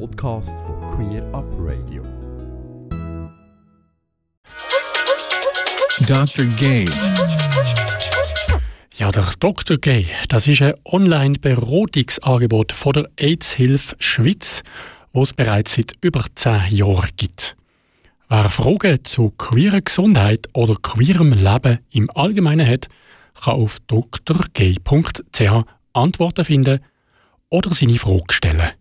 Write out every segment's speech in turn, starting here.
Podcast von Queer Up Radio. Dr. Gay. Ja, der Dr. Gay, das ist ein Online-Beratungsangebot von der AIDS-Hilfe Schweiz, wo es bereits seit über zehn Jahren gibt. Wer Fragen zu queerer Gesundheit oder queerem Leben im Allgemeinen hat, kann auf drgay.ch Antworten finden oder seine Frage stellen.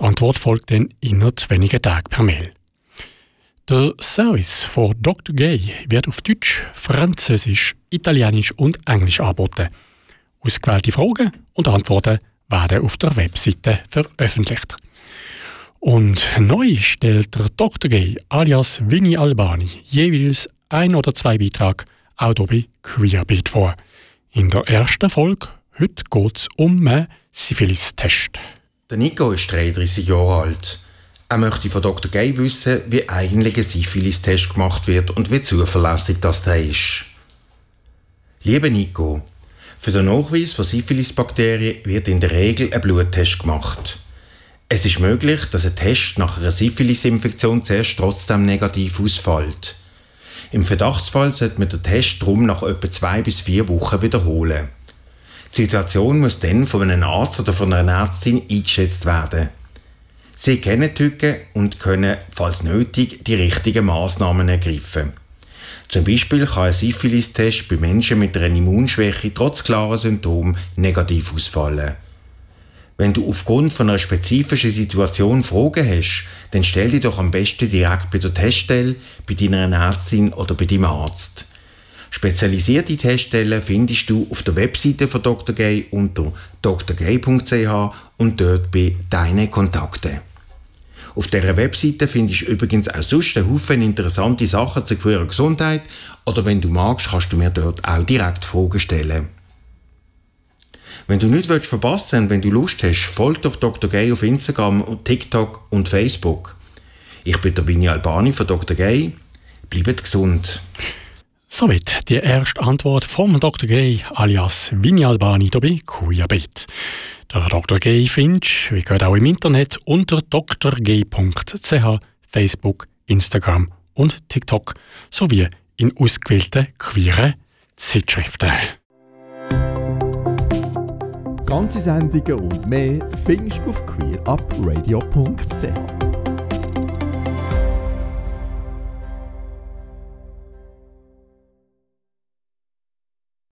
Die Antwort folgt dann innerhalb weniger Tage per Mail. Der Service von Dr. Gay wird auf Deutsch, Französisch, Italienisch und Englisch angeboten. Ausgewählte Fragen und Antworten werden auf der Webseite veröffentlicht. Und neu stellt der Dr. Gay alias Vinny Albani jeweils ein oder zwei Beiträge auch hier bei Queerbeat vor. In der ersten Folge heute geht es um einen Syphilis-Test. Der Nico ist 33 Jahre alt. Er möchte von Dr. Gay wissen, wie eigentlich ein Syphilis-Test gemacht wird und wie zuverlässig das der ist. Lieber Nico, für den Nachweis von Syphilis-Bakterien wird in der Regel ein Bluttest gemacht. Es ist möglich, dass ein Test nach einer Syphilis-Infektion zuerst trotzdem negativ ausfällt. Im Verdachtsfall sollte man den Test darum nach etwa zwei bis vier Wochen wiederholen. Die Situation muss dann von einem Arzt oder von einer Ärztin eingeschätzt werden. Sie kennen die Tücken und können, falls nötig, die richtigen Maßnahmen ergreifen. Zum Beispiel kann ein Syphilis-Test bei Menschen mit einer Immunschwäche trotz klarer Symptomen negativ ausfallen. Wenn du aufgrund von einer spezifischen Situation Fragen hast, dann stell dich doch am besten direkt bei der Teststelle, bei deiner Ärztin oder bei deinem Arzt. Spezialisierte Teststellen findest du auf der Webseite von Dr. Gay unter drgay.ch und dort bei Deine Kontakte. Auf dieser Webseite findest du übrigens auch sonst einen Haufen interessante Sachen zur queeren Gesundheit oder wenn du magst, kannst du mir dort auch direkt Fragen stellen. Wenn du nichts verpassen willst wenn du Lust hast, folg doch Dr. Gay auf Instagram, TikTok und Facebook. Ich bin der Vinny Albani von Dr. Gay. Bleibt gesund. Somit die erste Antwort vom Dr. Gay alias Vinny Albani hier bei. Der Dr. Gay findest wie gehört auch im Internet unter drg.ch, Facebook, Instagram und TikTok sowie in ausgewählten queeren Zeitschriften. Ganze Sendungen und mehr findest du auf queerupradio.ch.